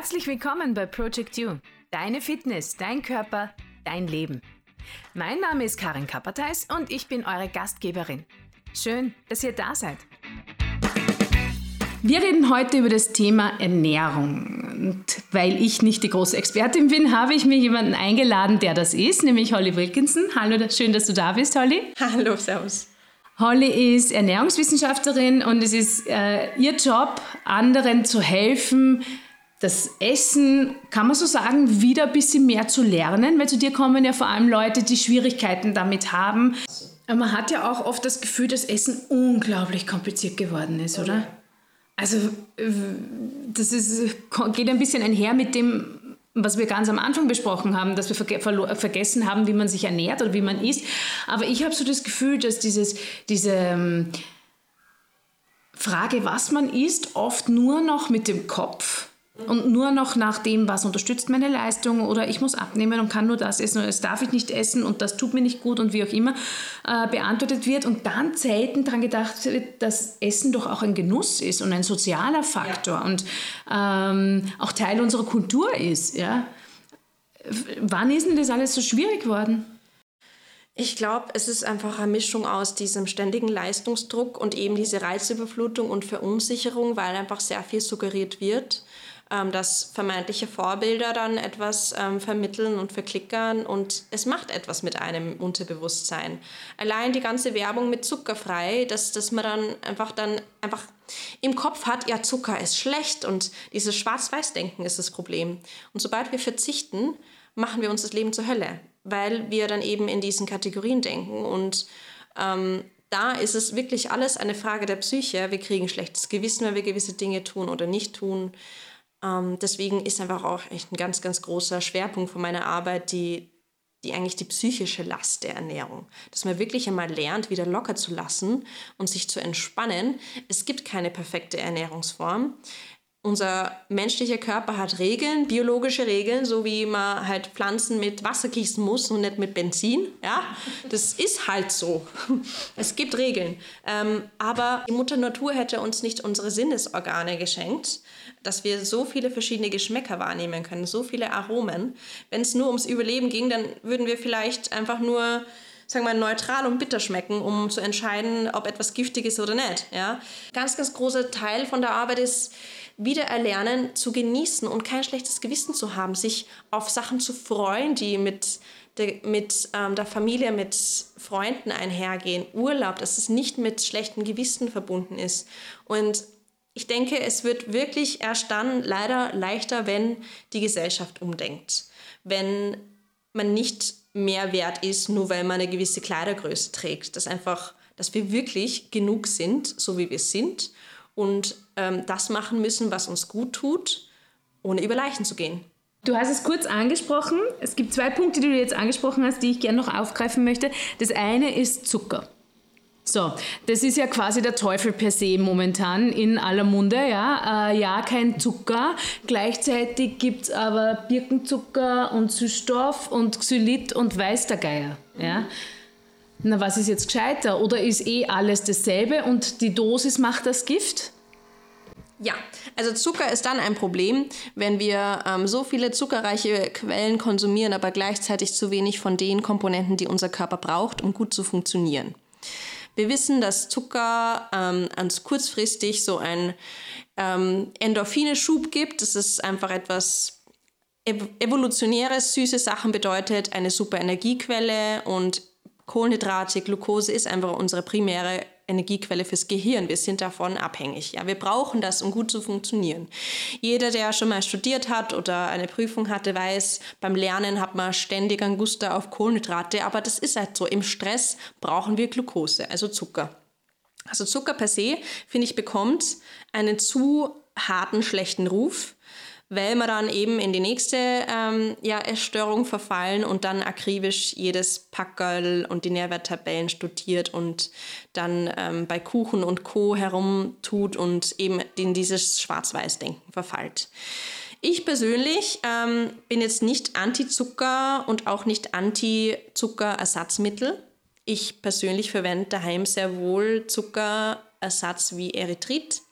Herzlich willkommen bei Project You. Deine Fitness, dein Körper, dein Leben. Mein Name ist Karin Kapperteis und ich bin eure Gastgeberin. Schön, dass ihr da seid. Wir reden heute über das Thema Ernährung. Und weil ich nicht die große Expertin bin, habe ich mir jemanden eingeladen, der das ist, nämlich Holly Wilkinson. Hallo, schön, dass du da bist, Holly. Hallo, servus. Holly ist Ernährungswissenschaftlerin und es ist äh, ihr Job, anderen zu helfen, das Essen, kann man so sagen, wieder ein bisschen mehr zu lernen, weil zu dir kommen ja vor allem Leute, die Schwierigkeiten damit haben. Man hat ja auch oft das Gefühl, dass Essen unglaublich kompliziert geworden ist, oder? Also das ist, geht ein bisschen einher mit dem, was wir ganz am Anfang besprochen haben, dass wir verge vergessen haben, wie man sich ernährt oder wie man isst. Aber ich habe so das Gefühl, dass dieses, diese ähm, Frage, was man isst, oft nur noch mit dem Kopf und nur noch nach dem, was unterstützt meine Leistung oder ich muss abnehmen und kann nur das essen oder das darf ich nicht essen und das tut mir nicht gut und wie auch immer äh, beantwortet wird und dann selten daran gedacht wird, dass Essen doch auch ein Genuss ist und ein sozialer Faktor ja. und ähm, auch Teil unserer Kultur ist. Ja? Wann ist denn das alles so schwierig geworden? Ich glaube, es ist einfach eine Mischung aus diesem ständigen Leistungsdruck und eben diese Reizüberflutung und Verunsicherung, weil einfach sehr viel suggeriert wird ähm, dass vermeintliche Vorbilder dann etwas ähm, vermitteln und verklickern und es macht etwas mit einem Unterbewusstsein. Allein die ganze Werbung mit zuckerfrei, dass, dass man dann einfach dann einfach im Kopf hat, ja, Zucker ist schlecht und dieses Schwarz-Weiß-Denken ist das Problem. Und sobald wir verzichten, machen wir uns das Leben zur Hölle, weil wir dann eben in diesen Kategorien denken und ähm, da ist es wirklich alles eine Frage der Psyche. Wir kriegen schlechtes Gewissen, wenn wir gewisse Dinge tun oder nicht tun. Ähm, deswegen ist einfach auch echt ein ganz, ganz großer Schwerpunkt von meiner Arbeit die, die eigentlich die psychische Last der Ernährung. Dass man wirklich einmal lernt, wieder locker zu lassen und sich zu entspannen. Es gibt keine perfekte Ernährungsform unser menschlicher Körper hat Regeln, biologische Regeln, so wie man halt Pflanzen mit Wasser gießen muss und nicht mit Benzin. Ja, das ist halt so. Es gibt Regeln. Ähm, aber die Mutter Natur hätte uns nicht unsere Sinnesorgane geschenkt, dass wir so viele verschiedene Geschmäcker wahrnehmen können, so viele Aromen. Wenn es nur ums Überleben ging, dann würden wir vielleicht einfach nur sagen wir mal, neutral und bitter schmecken, um zu entscheiden, ob etwas giftig ist oder nicht. Ja? Ganz, ganz großer Teil von der Arbeit ist, wieder erlernen zu genießen und kein schlechtes Gewissen zu haben, sich auf Sachen zu freuen, die mit der, mit ähm, der Familie, mit Freunden einhergehen, Urlaub, dass es nicht mit schlechtem Gewissen verbunden ist. Und ich denke, es wird wirklich erst dann leider leichter, wenn die Gesellschaft umdenkt. Wenn man nicht mehr wert ist, nur weil man eine gewisse Kleidergröße trägt. Dass einfach, dass wir wirklich genug sind, so wie wir sind und ähm, das machen müssen, was uns gut tut, ohne über Leichen zu gehen. Du hast es kurz angesprochen. Es gibt zwei Punkte, die du jetzt angesprochen hast, die ich gerne noch aufgreifen möchte. Das eine ist Zucker. So, das ist ja quasi der Teufel per se momentan in aller Munde. Ja, äh, ja kein Zucker. Gleichzeitig gibt es aber Birkenzucker und Süßstoff und Xylit und weiß der Geier. Ja. Na, was ist jetzt gescheiter? Oder ist eh alles dasselbe und die Dosis macht das Gift? Ja, also Zucker ist dann ein Problem, wenn wir ähm, so viele zuckerreiche Quellen konsumieren, aber gleichzeitig zu wenig von den Komponenten, die unser Körper braucht, um gut zu funktionieren. Wir wissen, dass Zucker ähm, ans kurzfristig so einen ähm, Endorphine-Schub gibt. Das ist einfach etwas evolutionäres, süße Sachen bedeutet eine super Energiequelle und Kohlenhydrate, Glucose ist einfach unsere primäre Energiequelle fürs Gehirn. Wir sind davon abhängig. Ja, wir brauchen das, um gut zu funktionieren. Jeder, der schon mal studiert hat oder eine Prüfung hatte, weiß, beim Lernen hat man ständig einen Guster auf Kohlenhydrate, aber das ist halt so. Im Stress brauchen wir Glucose, also Zucker. Also Zucker per se, finde ich, bekommt einen zu harten, schlechten Ruf weil wir dann eben in die nächste ähm, ja, Essstörung verfallen und dann akribisch jedes Packerl und die Nährwerttabellen studiert und dann ähm, bei Kuchen und Co. herumtut und eben in dieses Schwarz-Weiß-Denken verfallt. Ich persönlich ähm, bin jetzt nicht anti-Zucker und auch nicht anti-Zuckerersatzmittel. Ich persönlich verwende daheim sehr wohl Zuckerersatz wie Erythrit.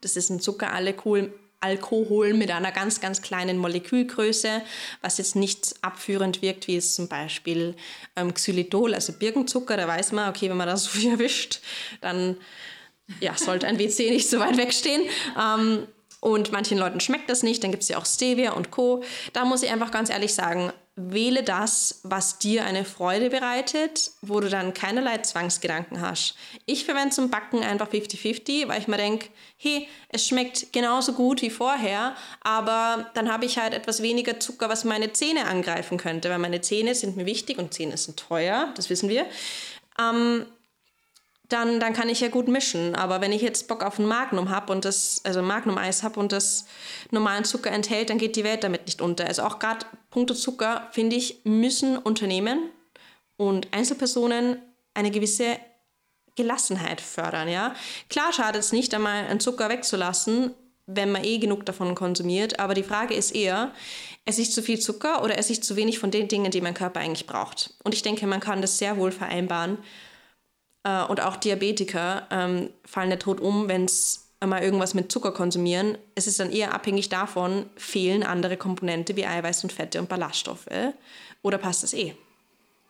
Das ist ein Zuckeralkohol Alkohol mit einer ganz, ganz kleinen Molekülgröße, was jetzt nicht abführend wirkt, wie es zum Beispiel ähm, Xylitol, also Birkenzucker. Da weiß man, okay, wenn man das so viel erwischt, dann ja, sollte ein WC nicht so weit wegstehen. Ähm, und manchen Leuten schmeckt das nicht, dann gibt es ja auch Stevia und Co. Da muss ich einfach ganz ehrlich sagen, wähle das, was dir eine Freude bereitet, wo du dann keinerlei Zwangsgedanken hast. Ich verwende zum Backen einfach 50-50, weil ich mir denke, hey, es schmeckt genauso gut wie vorher, aber dann habe ich halt etwas weniger Zucker, was meine Zähne angreifen könnte, weil meine Zähne sind mir wichtig und Zähne sind teuer, das wissen wir. Ähm, dann, dann kann ich ja gut mischen. Aber wenn ich jetzt Bock auf ein Magnum habe und das, also Magnum-Eis habe und das normalen Zucker enthält, dann geht die Welt damit nicht unter. Also auch gerade Punkte Zucker, finde ich, müssen Unternehmen und Einzelpersonen eine gewisse Gelassenheit fördern. Ja? Klar schadet es nicht, einmal einen Zucker wegzulassen, wenn man eh genug davon konsumiert. Aber die Frage ist eher, esse ich zu viel Zucker oder esse ich zu wenig von den Dingen, die mein Körper eigentlich braucht? Und ich denke, man kann das sehr wohl vereinbaren äh, und auch Diabetiker ähm, fallen der Tod um, wenn sie mal irgendwas mit Zucker konsumieren. Es ist dann eher abhängig davon, fehlen andere Komponente wie Eiweiß und Fette und Ballaststoffe oder passt das eh?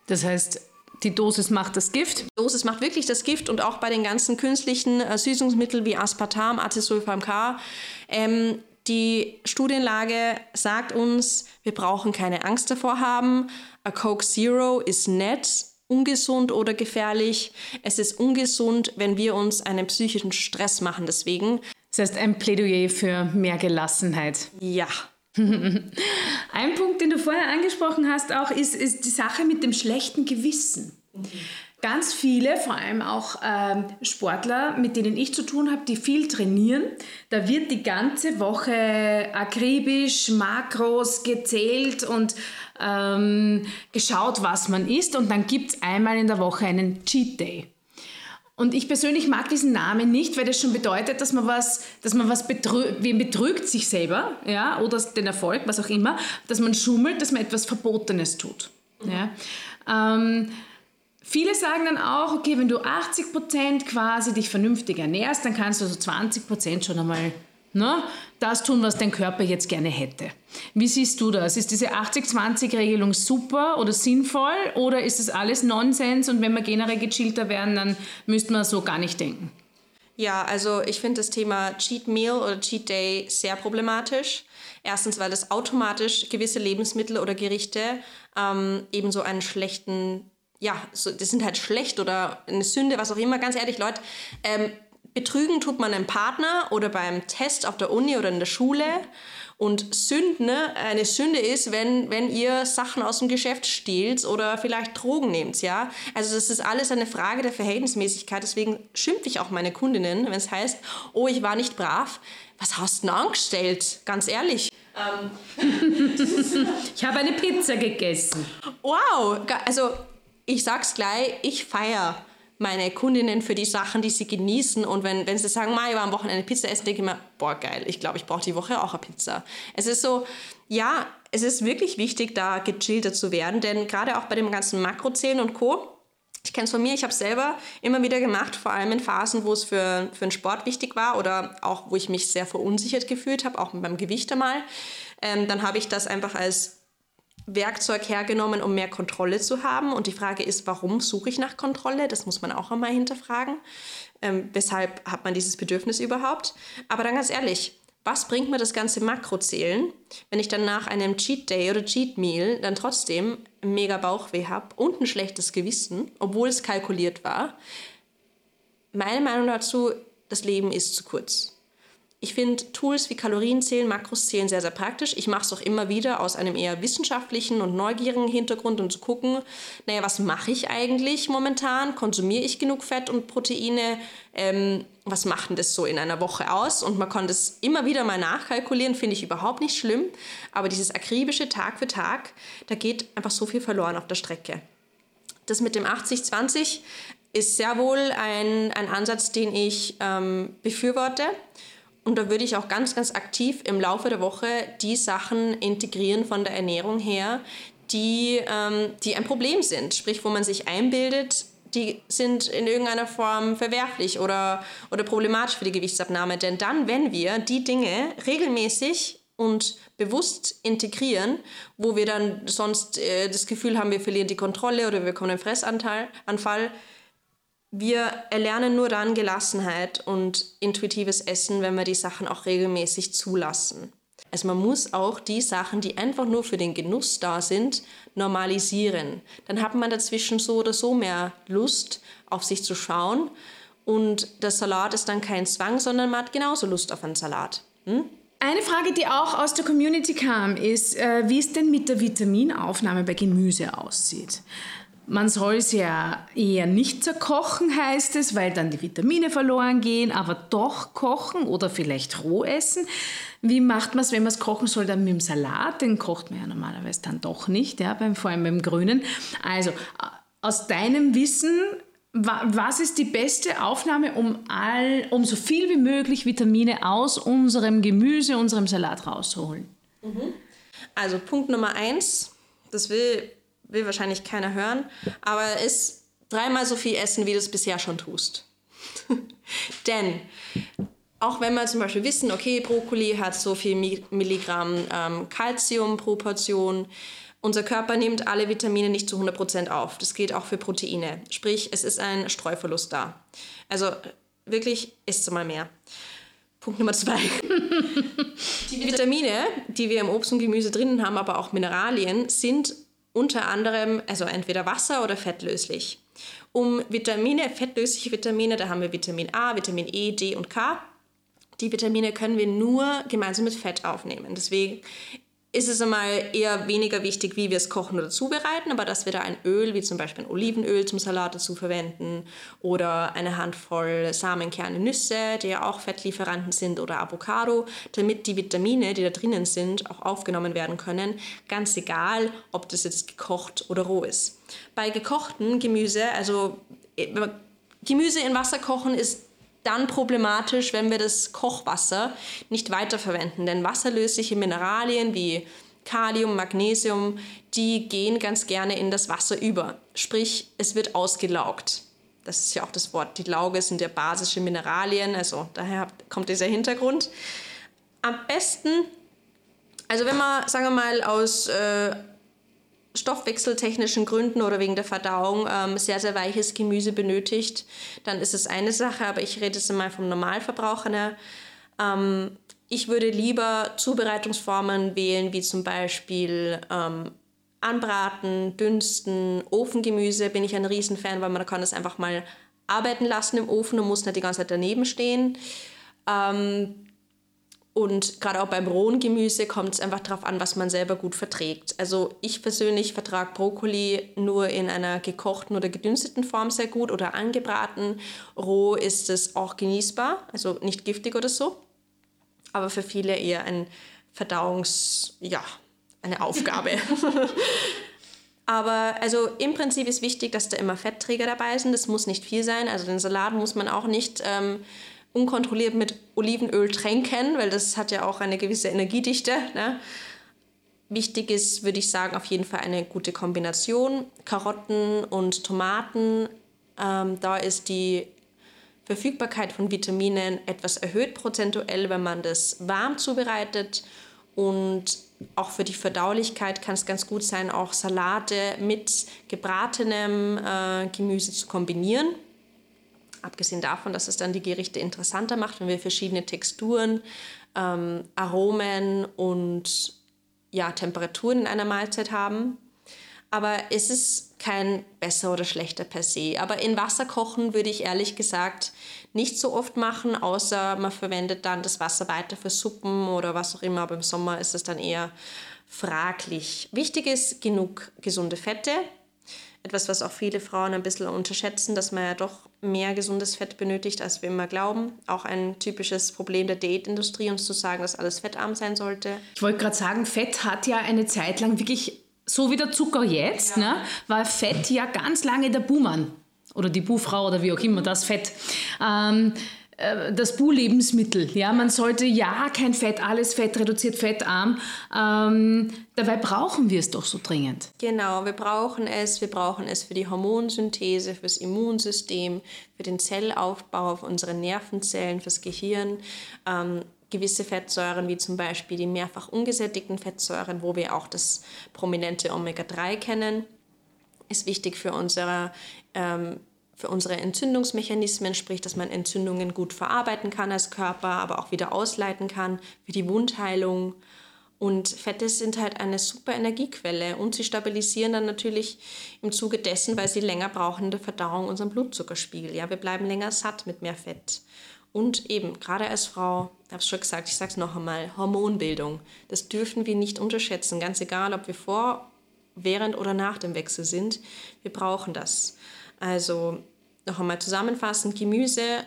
Das heißt, die Dosis macht das Gift? Die Dosis macht wirklich das Gift und auch bei den ganzen künstlichen äh, Süßungsmitteln wie Aspartam, Acesulfam K. Ähm, die Studienlage sagt uns, wir brauchen keine Angst davor haben. A Coke Zero ist nett, ungesund oder gefährlich. Es ist ungesund, wenn wir uns einen psychischen Stress machen deswegen. Das heißt ein Plädoyer für mehr Gelassenheit. Ja. ein Punkt, den du vorher angesprochen hast, auch ist, ist die Sache mit dem schlechten Gewissen. Mhm. Ganz viele, vor allem auch ähm, Sportler, mit denen ich zu tun habe, die viel trainieren, da wird die ganze Woche akribisch, makros gezählt und ähm, geschaut, was man isst. Und dann gibt es einmal in der Woche einen Cheat Day. Und ich persönlich mag diesen Namen nicht, weil das schon bedeutet, dass man was, dass man was betrügt, wen betrügt sich selber, ja, oder den Erfolg, was auch immer, dass man schummelt, dass man etwas Verbotenes tut. Ja. Ähm, Viele sagen dann auch, okay, wenn du 80% quasi dich vernünftig ernährst, dann kannst du so 20% schon einmal ne, das tun, was dein Körper jetzt gerne hätte. Wie siehst du das? Ist diese 80-20-Regelung super oder sinnvoll oder ist das alles Nonsens und wenn wir generell gechillter werden, dann müsste man so gar nicht denken? Ja, also ich finde das Thema Cheat Meal oder Cheat Day sehr problematisch. Erstens, weil das automatisch gewisse Lebensmittel oder Gerichte ähm, ebenso einen schlechten ja, so, das sind halt schlecht oder eine Sünde, was auch immer. Ganz ehrlich, Leute, ähm, betrügen tut man einen Partner oder beim Test auf der Uni oder in der Schule. Und Sünde, eine Sünde ist, wenn, wenn ihr Sachen aus dem Geschäft stehlt oder vielleicht Drogen nehmt, ja. Also das ist alles eine Frage der Verhältnismäßigkeit. Deswegen schimpfe ich auch meine Kundinnen, wenn es heißt, oh, ich war nicht brav. Was hast du denn angestellt? Ganz ehrlich. Ähm. ich habe eine Pizza gegessen. Wow, also ich sag's gleich, ich feiere meine Kundinnen für die Sachen, die sie genießen. Und wenn, wenn sie sagen, ich war am Wochenende Pizza essen, denke ich mir, boah, geil, ich glaube, ich brauche die Woche auch eine Pizza. Es ist so, ja, es ist wirklich wichtig, da gechillter zu werden, denn gerade auch bei dem ganzen Makrozählen und Co., ich kenne es von mir, ich habe es selber immer wieder gemacht, vor allem in Phasen, wo es für, für den Sport wichtig war oder auch, wo ich mich sehr verunsichert gefühlt habe, auch beim Gewicht einmal. Ähm, dann habe ich das einfach als Werkzeug hergenommen, um mehr Kontrolle zu haben. Und die Frage ist, warum suche ich nach Kontrolle? Das muss man auch einmal hinterfragen. Ähm, weshalb hat man dieses Bedürfnis überhaupt? Aber dann ganz ehrlich, was bringt mir das ganze Makrozählen, wenn ich dann nach einem Cheat Day oder Cheat Meal dann trotzdem mega Bauchweh habe und ein schlechtes Gewissen, obwohl es kalkuliert war? Meine Meinung dazu, das Leben ist zu kurz. Ich finde Tools wie Kalorienzählen, Makroszählen sehr, sehr praktisch. Ich mache es auch immer wieder aus einem eher wissenschaftlichen und neugierigen Hintergrund, um zu gucken, naja, was mache ich eigentlich momentan? Konsumiere ich genug Fett und Proteine? Ähm, was macht denn das so in einer Woche aus? Und man kann das immer wieder mal nachkalkulieren, finde ich überhaupt nicht schlimm. Aber dieses akribische Tag für Tag, da geht einfach so viel verloren auf der Strecke. Das mit dem 80-20 ist sehr wohl ein, ein Ansatz, den ich ähm, befürworte. Und da würde ich auch ganz, ganz aktiv im Laufe der Woche die Sachen integrieren von der Ernährung her, die, ähm, die ein Problem sind. Sprich, wo man sich einbildet, die sind in irgendeiner Form verwerflich oder, oder problematisch für die Gewichtsabnahme. Denn dann, wenn wir die Dinge regelmäßig und bewusst integrieren, wo wir dann sonst äh, das Gefühl haben, wir verlieren die Kontrolle oder wir bekommen einen Fressanfall, wir erlernen nur dann Gelassenheit und intuitives Essen, wenn wir die Sachen auch regelmäßig zulassen. Also man muss auch die Sachen, die einfach nur für den Genuss da sind, normalisieren. Dann hat man dazwischen so oder so mehr Lust, auf sich zu schauen. Und der Salat ist dann kein Zwang, sondern man hat genauso Lust auf einen Salat. Hm? Eine Frage, die auch aus der Community kam, ist, äh, wie es denn mit der Vitaminaufnahme bei Gemüse aussieht. Man soll es ja eher nicht zerkochen, heißt es, weil dann die Vitamine verloren gehen, aber doch kochen oder vielleicht roh essen. Wie macht man es, wenn man es kochen soll, dann mit dem Salat? Den kocht man ja normalerweise dann doch nicht, ja, beim, vor allem beim Grünen. Also, aus deinem Wissen, was ist die beste Aufnahme, um, all, um so viel wie möglich Vitamine aus unserem Gemüse, unserem Salat rauszuholen? Mhm. Also Punkt Nummer eins, das will will wahrscheinlich keiner hören, aber ist dreimal so viel essen, wie du es bisher schon tust. Denn auch wenn wir zum Beispiel wissen, okay, Brokkoli hat so viel Milligramm ähm, Calcium pro Portion, unser Körper nimmt alle Vitamine nicht zu 100% auf. Das gilt auch für Proteine. Sprich, es ist ein Streuverlust da. Also wirklich, isst mal mehr. Punkt Nummer zwei. die Vitamine, die wir im Obst und Gemüse drinnen haben, aber auch Mineralien, sind unter anderem also entweder Wasser- oder fettlöslich. Um Vitamine, fettlösliche Vitamine, da haben wir Vitamin A, Vitamin E, D und K. Die Vitamine können wir nur gemeinsam mit Fett aufnehmen. Deswegen ist es einmal eher weniger wichtig, wie wir es kochen oder zubereiten, aber dass wir da ein Öl, wie zum Beispiel ein Olivenöl zum Salat dazu verwenden oder eine Handvoll Samenkerne Nüsse, die ja auch Fettlieferanten sind, oder Avocado, damit die Vitamine, die da drinnen sind, auch aufgenommen werden können, ganz egal, ob das jetzt gekocht oder roh ist. Bei gekochten Gemüse, also äh, Gemüse in Wasser kochen ist dann problematisch, wenn wir das Kochwasser nicht weiterverwenden. Denn wasserlösliche Mineralien wie Kalium, Magnesium, die gehen ganz gerne in das Wasser über. Sprich, es wird ausgelaugt. Das ist ja auch das Wort. Die Lauge sind ja basische Mineralien, also daher kommt dieser Hintergrund. Am besten, also wenn man, sagen wir mal, aus äh, stoffwechseltechnischen Gründen oder wegen der Verdauung ähm, sehr, sehr weiches Gemüse benötigt, dann ist es eine Sache, aber ich rede jetzt mal vom Normalverbraucher. Ne? Ähm, ich würde lieber Zubereitungsformen wählen, wie zum Beispiel ähm, Anbraten, Dünsten, Ofengemüse bin ich ein Riesenfan, weil man kann das einfach mal arbeiten lassen im Ofen und muss nicht die ganze Zeit daneben stehen. Ähm, und gerade auch beim rohen Gemüse kommt es einfach darauf an, was man selber gut verträgt. Also ich persönlich vertrage Brokkoli nur in einer gekochten oder gedünsteten Form sehr gut oder angebraten. Roh ist es auch genießbar, also nicht giftig oder so. Aber für viele eher ein Verdauungs-, ja, eine Aufgabe. Aber also im Prinzip ist wichtig, dass da immer Fettträger dabei sind. Das muss nicht viel sein. Also den Salat muss man auch nicht ähm, unkontrolliert mit Olivenöl tränken, weil das hat ja auch eine gewisse Energiedichte. Ne? Wichtig ist, würde ich sagen, auf jeden Fall eine gute Kombination. Karotten und Tomaten, ähm, da ist die Verfügbarkeit von Vitaminen etwas erhöht prozentuell, wenn man das warm zubereitet. Und auch für die Verdaulichkeit kann es ganz gut sein, auch Salate mit gebratenem äh, Gemüse zu kombinieren. Abgesehen davon, dass es dann die Gerichte interessanter macht, wenn wir verschiedene Texturen, ähm, Aromen und ja, Temperaturen in einer Mahlzeit haben. Aber es ist kein besser oder schlechter per se. Aber in Wasser kochen würde ich ehrlich gesagt nicht so oft machen, außer man verwendet dann das Wasser weiter für Suppen oder was auch immer. Aber im Sommer ist es dann eher fraglich. Wichtig ist genug gesunde Fette, etwas, was auch viele Frauen ein bisschen unterschätzen, dass man ja doch mehr gesundes Fett benötigt, als wir immer glauben. Auch ein typisches Problem der Diätindustrie, uns zu sagen, dass alles fettarm sein sollte. Ich wollte gerade sagen, Fett hat ja eine Zeit lang wirklich, so wie der Zucker jetzt, ja. ne, war Fett ja ganz lange der Buhmann oder die Buhfrau oder wie auch immer das Fett. Ähm, äh, das Bu-Lebensmittel. Ja, man sollte ja kein Fett, alles Fett reduziert, fettarm. Ähm, dabei brauchen wir es doch so dringend. Genau, wir brauchen es. Wir brauchen es für die Hormonsynthese, fürs Immunsystem, für den Zellaufbau, für unsere Nervenzellen, fürs Gehirn. Ähm, gewisse Fettsäuren, wie zum Beispiel die mehrfach ungesättigten Fettsäuren, wo wir auch das prominente Omega-3 kennen, ist wichtig für unsere ähm, für unsere Entzündungsmechanismen, sprich, dass man Entzündungen gut verarbeiten kann als Körper, aber auch wieder ausleiten kann, für die Wundheilung. Und Fette sind halt eine super Energiequelle und sie stabilisieren dann natürlich im Zuge dessen, weil sie länger brauchen der Verdauung unseren Blutzuckerspiegel. Ja, wir bleiben länger satt mit mehr Fett. Und eben, gerade als Frau, ich habe es schon gesagt, ich sage es noch einmal, Hormonbildung. Das dürfen wir nicht unterschätzen, ganz egal, ob wir vor, während oder nach dem Wechsel sind. Wir brauchen das. Also noch einmal zusammenfassend, Gemüse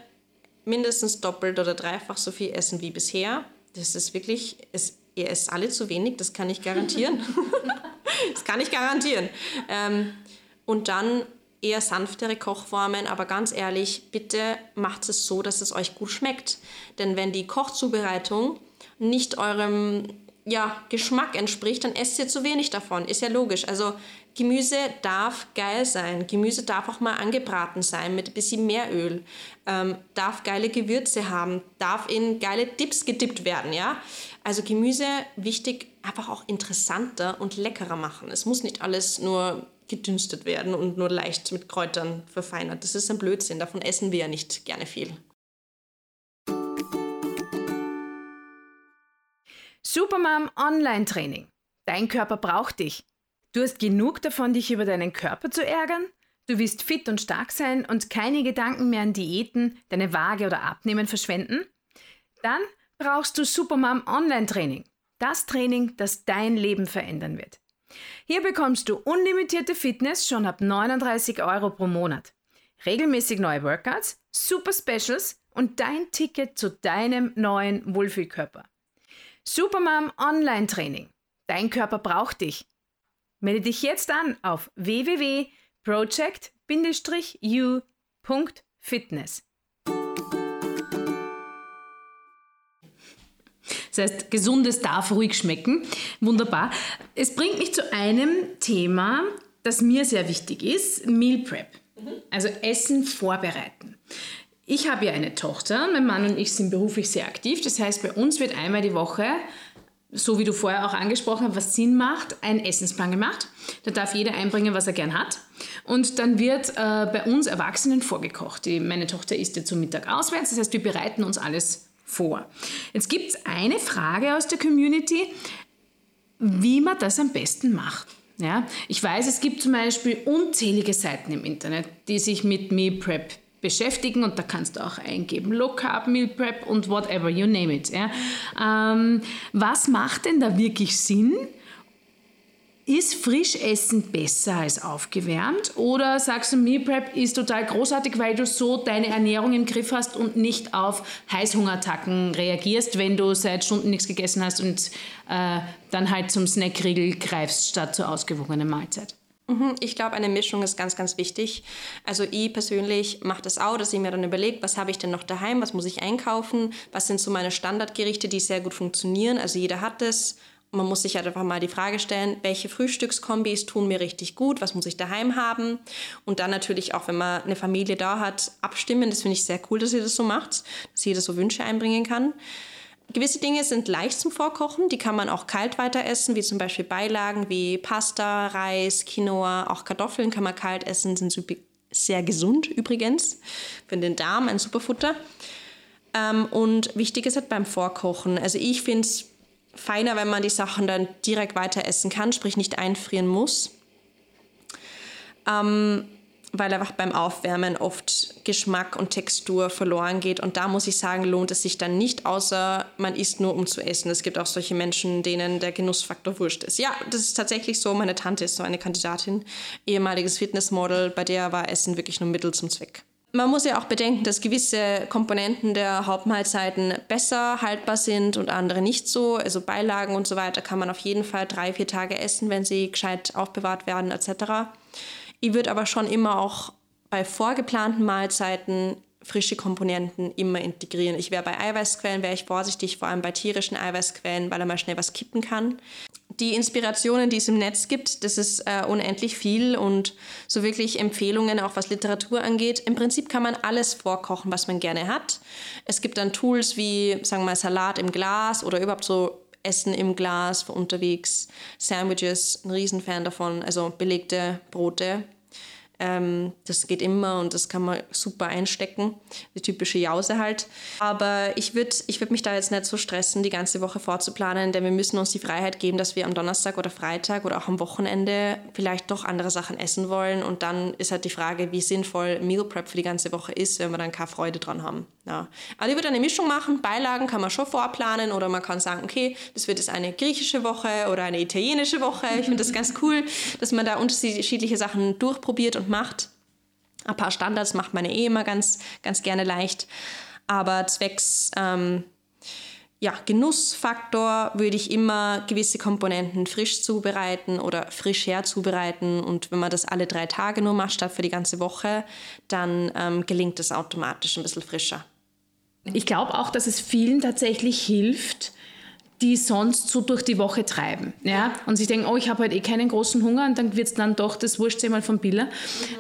mindestens doppelt oder dreifach so viel essen wie bisher. Das ist wirklich, es, ihr esst alle zu wenig, das kann ich garantieren. das kann ich garantieren. Ähm, und dann eher sanftere Kochformen, aber ganz ehrlich, bitte macht es so, dass es euch gut schmeckt. Denn wenn die Kochzubereitung nicht eurem ja, Geschmack entspricht, dann esst ihr zu wenig davon. Ist ja logisch. Also Gemüse darf geil sein. Gemüse darf auch mal angebraten sein mit ein bisschen mehr Öl. Ähm, darf geile Gewürze haben. Darf in geile Dips gedippt werden, ja. Also Gemüse wichtig, einfach auch interessanter und leckerer machen. Es muss nicht alles nur gedünstet werden und nur leicht mit Kräutern verfeinert. Das ist ein Blödsinn. Davon essen wir ja nicht gerne viel. Supermom Online Training. Dein Körper braucht dich. Du hast genug davon, dich über deinen Körper zu ärgern? Du willst fit und stark sein und keine Gedanken mehr an Diäten, deine Waage oder Abnehmen verschwenden? Dann brauchst du Supermom Online Training. Das Training, das dein Leben verändern wird. Hier bekommst du unlimitierte Fitness schon ab 39 Euro pro Monat. Regelmäßig neue Workouts, Super Specials und dein Ticket zu deinem neuen Wohlfühlkörper. Supermom Online Training. Dein Körper braucht dich. Melde dich jetzt an auf www.project-u.fitness. Das heißt, gesundes darf ruhig schmecken. Wunderbar. Es bringt mich zu einem Thema, das mir sehr wichtig ist, Meal Prep. Also Essen vorbereiten. Ich habe ja eine Tochter, mein Mann und ich sind beruflich sehr aktiv. Das heißt, bei uns wird einmal die Woche, so wie du vorher auch angesprochen hast, was Sinn macht, ein Essensplan gemacht. Da darf jeder einbringen, was er gern hat. Und dann wird äh, bei uns Erwachsenen vorgekocht. Die, meine Tochter isst jetzt zum Mittag auswärts, das heißt, wir bereiten uns alles vor. Jetzt gibt es eine Frage aus der Community, wie man das am besten macht. Ja, ich weiß, es gibt zum Beispiel unzählige Seiten im Internet, die sich mit Meal Prep beschäftigen und da kannst du auch eingeben Low Carb Meal Prep und whatever, you name it. Ja. Ähm, was macht denn da wirklich Sinn? Ist Frischessen besser als aufgewärmt? Oder sagst du, Meal Prep ist total großartig, weil du so deine Ernährung im Griff hast und nicht auf Heißhungerattacken reagierst, wenn du seit Stunden nichts gegessen hast und äh, dann halt zum Snackriegel greifst statt zur ausgewogenen Mahlzeit? Mhm, ich glaube, eine Mischung ist ganz, ganz wichtig. Also ich persönlich mache das auch, dass ich mir dann überlege, was habe ich denn noch daheim, was muss ich einkaufen, was sind so meine Standardgerichte, die sehr gut funktionieren. Also jeder hat das. Man muss sich halt einfach mal die Frage stellen, welche Frühstückskombis tun mir richtig gut, was muss ich daheim haben. Und dann natürlich auch, wenn man eine Familie da hat, abstimmen. Das finde ich sehr cool, dass ihr das so macht, dass jeder so Wünsche einbringen kann. Gewisse Dinge sind leicht zum Vorkochen, die kann man auch kalt weiter essen, wie zum Beispiel Beilagen wie Pasta, Reis, Quinoa, auch Kartoffeln kann man kalt essen, sind sehr gesund übrigens, für den Darm ein super Futter. Ähm, und wichtig ist halt beim Vorkochen. Also ich finde es feiner, wenn man die Sachen dann direkt weiter essen kann, sprich nicht einfrieren muss. Ähm, weil einfach beim Aufwärmen oft Geschmack und Textur verloren geht. Und da muss ich sagen, lohnt es sich dann nicht, außer man isst nur um zu essen. Es gibt auch solche Menschen, denen der Genussfaktor wurscht ist. Ja, das ist tatsächlich so. Meine Tante ist so eine Kandidatin, ehemaliges Fitnessmodel, bei der war Essen wirklich nur Mittel zum Zweck. Man muss ja auch bedenken, dass gewisse Komponenten der Hauptmahlzeiten besser haltbar sind und andere nicht so. Also Beilagen und so weiter kann man auf jeden Fall drei, vier Tage essen, wenn sie gescheit aufbewahrt werden etc. Ich würde aber schon immer auch bei vorgeplanten Mahlzeiten frische Komponenten immer integrieren. Ich wäre bei Eiweißquellen, wäre ich vorsichtig, vor allem bei tierischen Eiweißquellen, weil er mal schnell was kippen kann. Die Inspirationen, die es im Netz gibt, das ist äh, unendlich viel und so wirklich Empfehlungen, auch was Literatur angeht. Im Prinzip kann man alles vorkochen, was man gerne hat. Es gibt dann Tools wie, sagen wir mal, Salat im Glas oder überhaupt so Essen im Glas für unterwegs, Sandwiches, ein Riesenfan davon, also belegte Brote ähm, das geht immer und das kann man super einstecken. Die typische Jause halt. Aber ich würde ich würd mich da jetzt nicht so stressen, die ganze Woche vorzuplanen, denn wir müssen uns die Freiheit geben, dass wir am Donnerstag oder Freitag oder auch am Wochenende vielleicht doch andere Sachen essen wollen. Und dann ist halt die Frage, wie sinnvoll Meal Prep für die ganze Woche ist, wenn wir dann keine Freude dran haben. Ja. Aber ich würde eine Mischung machen. Beilagen kann man schon vorplanen oder man kann sagen, okay, das wird jetzt eine griechische Woche oder eine italienische Woche. Ich finde das ganz cool, dass man da unterschiedliche Sachen durchprobiert und macht. Ein paar Standards macht meine eh immer ganz, ganz gerne leicht. Aber zwecks ähm, ja, Genussfaktor würde ich immer gewisse Komponenten frisch zubereiten oder frisch herzubereiten. Und wenn man das alle drei Tage nur macht, statt für die ganze Woche, dann ähm, gelingt es automatisch ein bisschen frischer. Ich glaube auch, dass es vielen tatsächlich hilft, die sonst so durch die Woche treiben. Ja? Und sich denken, oh, ich habe halt eh keinen großen Hunger und dann wird es dann doch das Wurstsemmal von Billa. Mhm.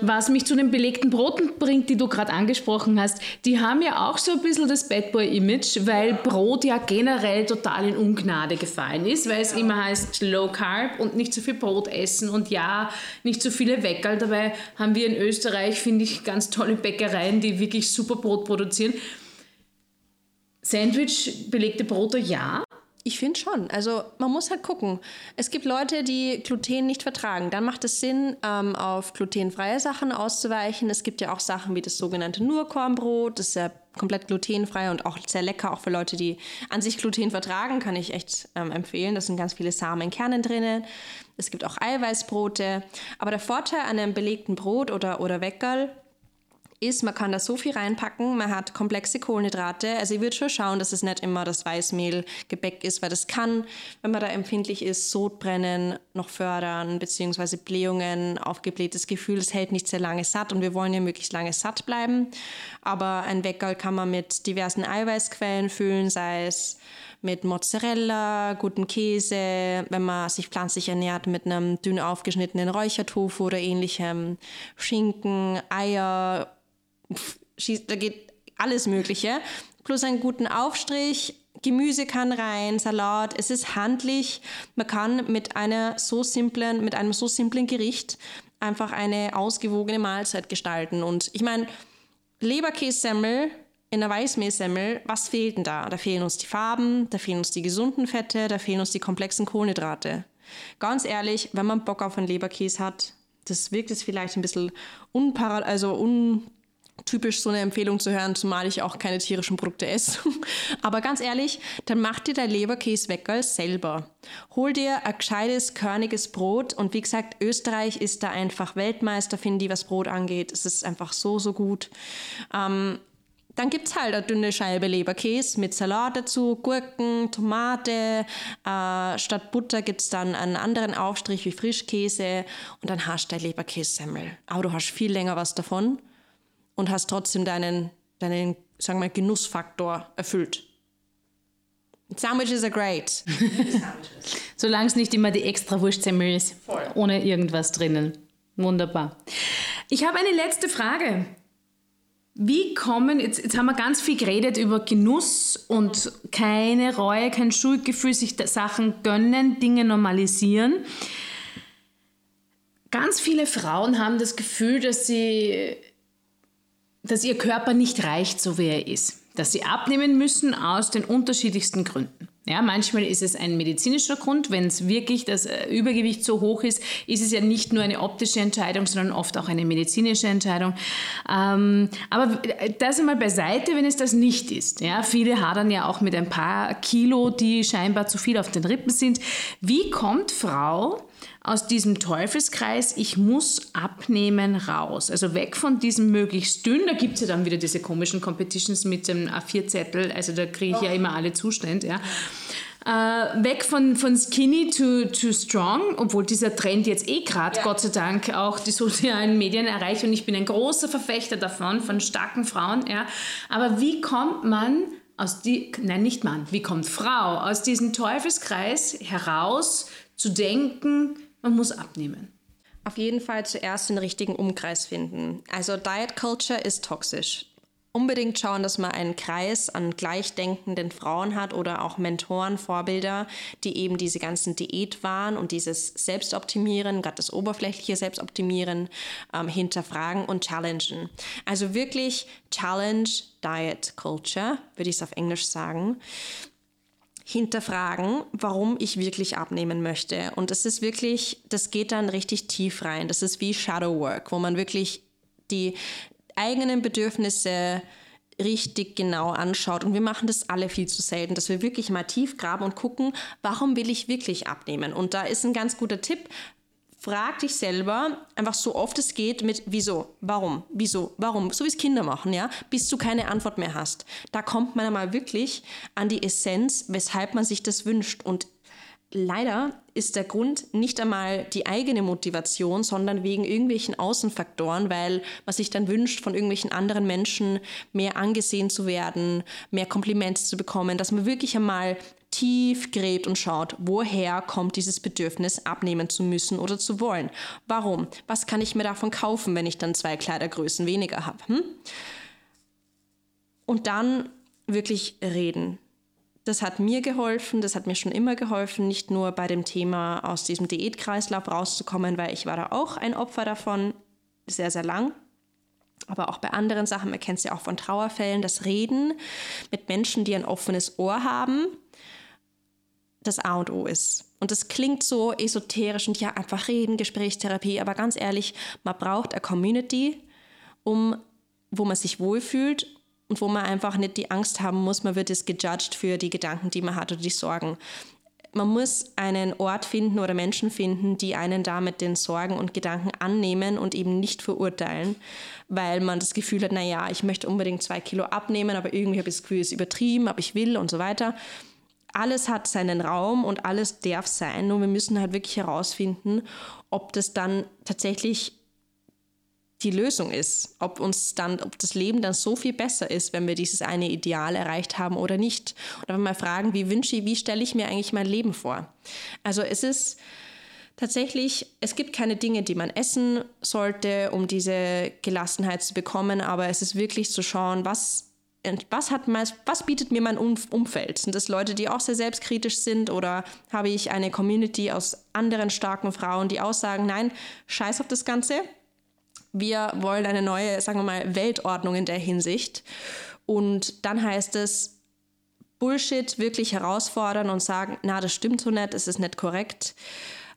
Was mich zu den belegten Broten bringt, die du gerade angesprochen hast, die haben ja auch so ein bisschen das Bad Boy-Image, weil Brot ja generell total in Ungnade gefallen ist, weil es ja. immer heißt Low Carb und nicht zu viel Brot essen und ja, nicht zu viele Weckerl. Dabei haben wir in Österreich, finde ich, ganz tolle Bäckereien, die wirklich super Brot produzieren. Sandwich, belegte Brote, ja, ich finde schon. Also man muss halt gucken. Es gibt Leute, die Gluten nicht vertragen. Dann macht es Sinn, ähm, auf glutenfreie Sachen auszuweichen. Es gibt ja auch Sachen wie das sogenannte Nurkornbrot. Das ist ja komplett glutenfrei und auch sehr lecker, auch für Leute, die an sich Gluten vertragen, kann ich echt ähm, empfehlen. Da sind ganz viele Samenkerne drinnen. Es gibt auch Eiweißbrote. Aber der Vorteil an einem belegten Brot oder, oder Weckerl ist, man kann da so viel reinpacken, man hat komplexe Kohlenhydrate. Also ich würde schon schauen, dass es nicht immer das Weißmehlgebäck ist, weil das kann, wenn man da empfindlich ist, Sodbrennen noch fördern, beziehungsweise Blähungen, aufgeblähtes Gefühl, es hält nicht sehr lange satt und wir wollen ja möglichst lange satt bleiben. Aber ein Weckerl kann man mit diversen Eiweißquellen füllen, sei es mit Mozzarella, guten Käse, wenn man sich pflanzlich ernährt, mit einem dünn aufgeschnittenen Räuchertofu oder ähnlichem, Schinken, Eier, da geht alles Mögliche. Plus einen guten Aufstrich, Gemüse kann rein, Salat. Es ist handlich. Man kann mit einer so simplen, mit einem so simplen Gericht einfach eine ausgewogene Mahlzeit gestalten. Und ich meine, Leberkässemmel in der Weißmehlsemmel, was fehlt denn da? Da fehlen uns die Farben, da fehlen uns die gesunden Fette, da fehlen uns die komplexen Kohlenhydrate. Ganz ehrlich, wenn man Bock auf einen Leberkäse hat, das wirkt jetzt vielleicht ein bisschen unparal also un typisch so eine Empfehlung zu hören, zumal ich auch keine tierischen Produkte esse. Aber ganz ehrlich, dann mach dir dein Leberkäseweckerl selber. Hol dir ein gescheites, körniges Brot und wie gesagt, Österreich ist da einfach Weltmeister, finde ich, was Brot angeht. Es ist einfach so, so gut. Ähm, dann gibt es halt eine dünne Scheibe Leberkäse mit Salat dazu, Gurken, Tomate. Äh, statt Butter gibt es dann einen anderen Aufstrich wie Frischkäse und dann hast du dein Leberkässemmel. Aber du hast viel länger was davon und hast trotzdem deinen, deinen sagen wir, Genussfaktor erfüllt. Sandwiches are great. Solange es nicht immer die extra Wurstsemmel ist. Voll. Ohne irgendwas drinnen. Wunderbar. Ich habe eine letzte Frage. Wie kommen, jetzt, jetzt haben wir ganz viel geredet über Genuss und keine Reue, kein Schuldgefühl, sich Sachen gönnen, Dinge normalisieren. Ganz viele Frauen haben das Gefühl, dass sie dass ihr Körper nicht reicht, so wie er ist. Dass sie abnehmen müssen aus den unterschiedlichsten Gründen. Ja, manchmal ist es ein medizinischer Grund, wenn es wirklich das äh, Übergewicht so hoch ist, ist es ja nicht nur eine optische Entscheidung, sondern oft auch eine medizinische Entscheidung. Ähm, aber das einmal beiseite, wenn es das nicht ist. Ja, viele hadern ja auch mit ein paar Kilo, die scheinbar zu viel auf den Rippen sind. Wie kommt Frau aus diesem Teufelskreis, ich muss abnehmen, raus. Also weg von diesem möglichst dünn, da gibt es ja dann wieder diese komischen Competitions mit dem A4-Zettel, also da kriege ich ja immer alle Zustände, ja. Äh, weg von, von skinny to, to strong, obwohl dieser Trend jetzt eh gerade, ja. Gott sei Dank, auch die sozialen Medien erreicht und ich bin ein großer Verfechter davon, von starken Frauen, ja. Aber wie kommt man aus die, nein, nicht Mann, wie kommt Frau aus diesem Teufelskreis heraus zu denken, man muss abnehmen? Auf jeden Fall zuerst den richtigen Umkreis finden. Also Diet Culture ist toxisch. Unbedingt schauen, dass man einen Kreis an gleichdenkenden Frauen hat oder auch Mentoren, Vorbilder, die eben diese ganzen Diätwahn und dieses Selbstoptimieren, gerade das oberflächliche Selbstoptimieren, ähm, hinterfragen und challengen. Also wirklich Challenge Diet Culture, würde ich es auf Englisch sagen hinterfragen, warum ich wirklich abnehmen möchte. Und das ist wirklich, das geht dann richtig tief rein. Das ist wie Shadow Work, wo man wirklich die eigenen Bedürfnisse richtig genau anschaut. Und wir machen das alle viel zu selten, dass wir wirklich mal tief graben und gucken, warum will ich wirklich abnehmen. Und da ist ein ganz guter Tipp, frag dich selber einfach so oft es geht mit wieso, warum, wieso, warum, so wie es Kinder machen, ja, bis du keine Antwort mehr hast. Da kommt man einmal wirklich an die Essenz, weshalb man sich das wünscht. Und leider ist der Grund nicht einmal die eigene Motivation, sondern wegen irgendwelchen Außenfaktoren, weil man sich dann wünscht, von irgendwelchen anderen Menschen mehr angesehen zu werden, mehr Komplimente zu bekommen, dass man wirklich einmal tief gräbt und schaut, woher kommt dieses Bedürfnis, abnehmen zu müssen oder zu wollen. Warum? Was kann ich mir davon kaufen, wenn ich dann zwei Kleidergrößen weniger habe? Hm? Und dann wirklich reden. Das hat mir geholfen, das hat mir schon immer geholfen, nicht nur bei dem Thema aus diesem Diätkreislauf rauszukommen, weil ich war da auch ein Opfer davon, sehr, sehr lang aber auch bei anderen Sachen, man kennt es ja auch von Trauerfällen, das Reden mit Menschen, die ein offenes Ohr haben, das A und O ist. Und das klingt so esoterisch und ja, einfach reden, Gesprächstherapie, aber ganz ehrlich, man braucht eine Community, um, wo man sich wohlfühlt und wo man einfach nicht die Angst haben muss, man wird jetzt gejudged für die Gedanken, die man hat oder die Sorgen. Man muss einen Ort finden oder Menschen finden, die einen da mit den Sorgen und Gedanken annehmen und eben nicht verurteilen, weil man das Gefühl hat, naja, ich möchte unbedingt zwei Kilo abnehmen, aber irgendwie habe ich das Gefühl, es ist übertrieben, aber ich will und so weiter alles hat seinen Raum und alles darf sein. Nur wir müssen halt wirklich herausfinden, ob das dann tatsächlich die Lösung ist, ob uns dann, ob das Leben dann so viel besser ist, wenn wir dieses eine Ideal erreicht haben oder nicht. Und wenn wir mal fragen, wie wünsche ich, wie stelle ich mir eigentlich mein Leben vor? Also es ist tatsächlich, es gibt keine Dinge, die man essen sollte, um diese Gelassenheit zu bekommen, aber es ist wirklich zu schauen, was was, hat was bietet mir mein Umfeld? Sind das Leute, die auch sehr selbstkritisch sind oder habe ich eine Community aus anderen starken Frauen, die auch sagen, nein, scheiß auf das Ganze. Wir wollen eine neue, sagen wir mal, Weltordnung in der Hinsicht. Und dann heißt es, Bullshit wirklich herausfordern und sagen, na, das stimmt so nicht, es ist nicht korrekt.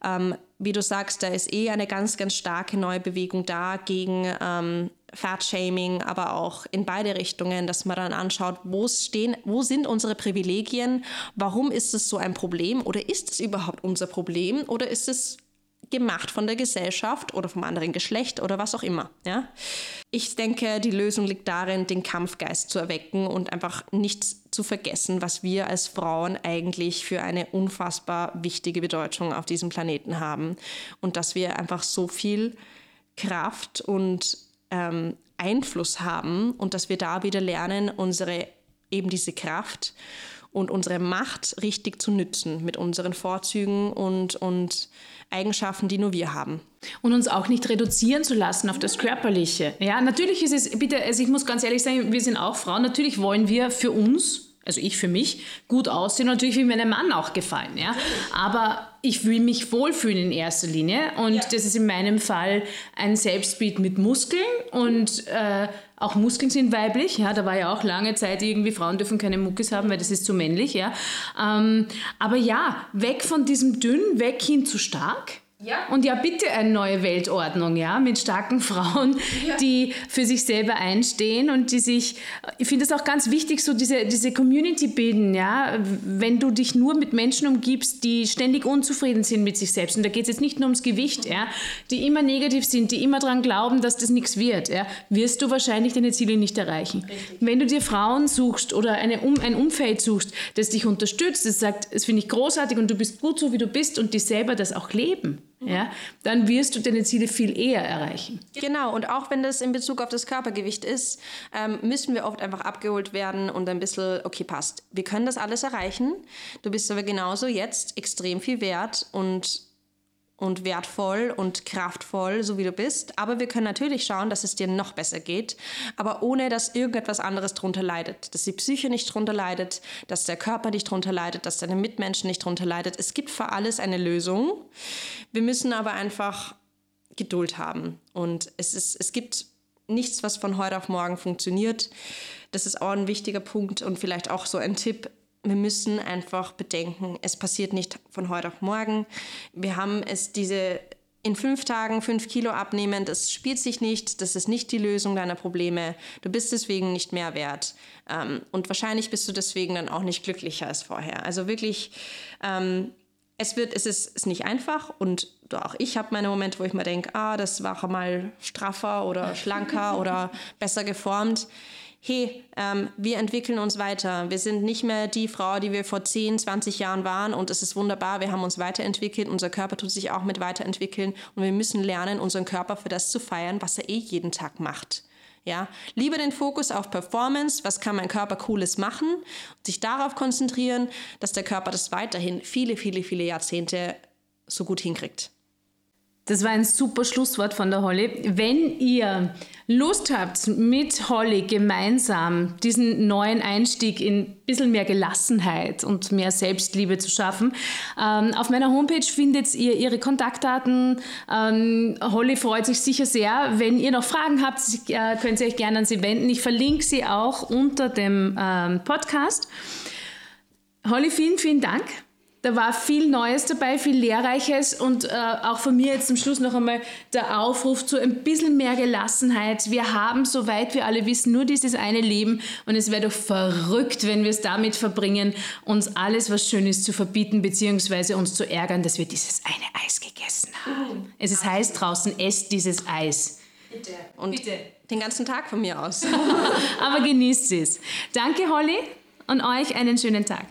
Ähm, wie du sagst, da ist eh eine ganz, ganz starke neue Bewegung da gegen ähm, Fat-Shaming, aber auch in beide Richtungen, dass man dann anschaut, wo stehen, wo sind unsere Privilegien, warum ist es so ein Problem oder ist es überhaupt unser Problem oder ist es gemacht von der Gesellschaft oder vom anderen Geschlecht oder was auch immer. Ja? Ich denke, die Lösung liegt darin, den Kampfgeist zu erwecken und einfach nicht zu vergessen, was wir als Frauen eigentlich für eine unfassbar wichtige Bedeutung auf diesem Planeten haben und dass wir einfach so viel Kraft und ähm, Einfluss haben und dass wir da wieder lernen, unsere eben diese Kraft und unsere Macht richtig zu nützen mit unseren Vorzügen und, und Eigenschaften, die nur wir haben. Und uns auch nicht reduzieren zu lassen auf das Körperliche. Ja, natürlich ist es, bitte, also ich muss ganz ehrlich sagen, wir sind auch Frauen, natürlich wollen wir für uns also ich für mich, gut aussehen. Natürlich will mir ein Mann auch gefallen, ja. Aber ich will mich wohlfühlen in erster Linie und ja. das ist in meinem Fall ein Selbstbild mit Muskeln und äh, auch Muskeln sind weiblich, ja. Da war ja auch lange Zeit irgendwie Frauen dürfen keine Muckis haben, weil das ist zu männlich, ja. Ähm, aber ja, weg von diesem dünn, weg hin zu stark Ja. Und ja, bitte eine neue Weltordnung, ja, mit starken Frauen, ja. die für sich selber einstehen und die sich, ich finde es auch ganz wichtig, so diese, diese Community bilden, ja, wenn du dich nur mit Menschen umgibst, die ständig unzufrieden sind mit sich selbst, und da geht es jetzt nicht nur ums Gewicht, ja, die immer negativ sind, die immer daran glauben, dass das nichts wird, ja, wirst du wahrscheinlich deine Ziele nicht erreichen. Richtig. Wenn du dir Frauen suchst oder eine, um, ein Umfeld suchst, das dich unterstützt, das sagt, das finde ich großartig und du bist gut so, wie du bist und die selber das auch leben ja, dann wirst du deine Ziele viel eher erreichen. Genau, und auch wenn das in Bezug auf das Körpergewicht ist, ähm, müssen wir oft einfach abgeholt werden und ein bisschen, okay, passt. Wir können das alles erreichen. Du bist aber genauso jetzt extrem viel wert und und wertvoll und kraftvoll, so wie du bist. Aber wir können natürlich schauen, dass es dir noch besser geht, aber ohne dass irgendetwas anderes drunter leidet. Dass die Psyche nicht drunter leidet, dass der Körper nicht drunter leidet, dass deine Mitmenschen nicht drunter leidet. Es gibt für alles eine Lösung. Wir müssen aber einfach Geduld haben. Und es, ist, es gibt nichts, was von heute auf morgen funktioniert. Das ist auch ein wichtiger Punkt und vielleicht auch so ein Tipp wir müssen einfach bedenken, es passiert nicht von heute auf morgen. Wir haben es diese in fünf Tagen fünf Kilo abnehmen, das spielt sich nicht, das ist nicht die Lösung deiner Probleme. Du bist deswegen nicht mehr wert. Ähm, und wahrscheinlich bist du deswegen dann auch nicht glücklicher als vorher. Also wirklich, ähm, es wird, es ist, ist nicht einfach und auch ich habe meine Momente, wo ich mir denke, ah, das war mal straffer oder schlanker oder besser geformt hey, ähm, wir entwickeln uns weiter. Wir sind nicht mehr die Frau, die wir vor 10, 20 Jahren waren und es ist wunderbar, wir haben uns weiterentwickelt, unser Körper tut sich auch mit weiterentwickeln und wir müssen lernen, unseren Körper für das zu feiern, was er eh jeden Tag macht. Ja, lieber den Fokus auf Performance, was kann mein Körper cooles machen, und sich darauf konzentrieren, dass der Körper das weiterhin viele, viele, viele Jahrzehnte so gut hinkriegt. Das war ein super Schlusswort von der Holly. Wenn ihr Lust habt, mit Holly gemeinsam diesen neuen Einstieg in ein bisschen mehr Gelassenheit und mehr Selbstliebe zu schaffen, ähm, auf meiner Homepage findet ihr ihre Kontaktdaten. Ähm, Holly freut sich sicher sehr. Wenn ihr noch Fragen habt, äh, könnt ihr euch gerne an sie wenden. Ich verlinke sie auch unter dem ähm, Podcast. Holly, vielen, vielen Dank da war viel Neues dabei, viel Lehrreiches und äh, auch von mir jetzt zum Schluss noch einmal der Aufruf zu ein bisschen mehr Gelassenheit. Wir haben, soweit wir alle wissen, nur dieses eine Leben und es wäre doch verrückt, wenn wir es damit verbringen, uns alles, was Schönes zu verbieten, beziehungsweise uns zu ärgern, dass wir dieses eine Eis gegessen haben. Mhm. Es ist heiß draußen, esst dieses Eis. Bitte. Und Bitte. den ganzen Tag von mir aus. Aber genießt es. Danke, Holly, und euch einen schönen Tag.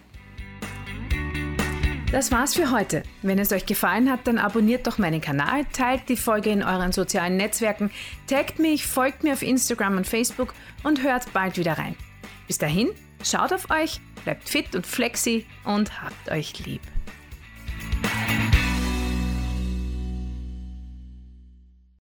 Das war's für heute. Wenn es euch gefallen hat, dann abonniert doch meinen Kanal, teilt die Folge in euren sozialen Netzwerken, taggt mich, folgt mir auf Instagram und Facebook und hört bald wieder rein. Bis dahin, schaut auf euch, bleibt fit und flexi und habt euch lieb.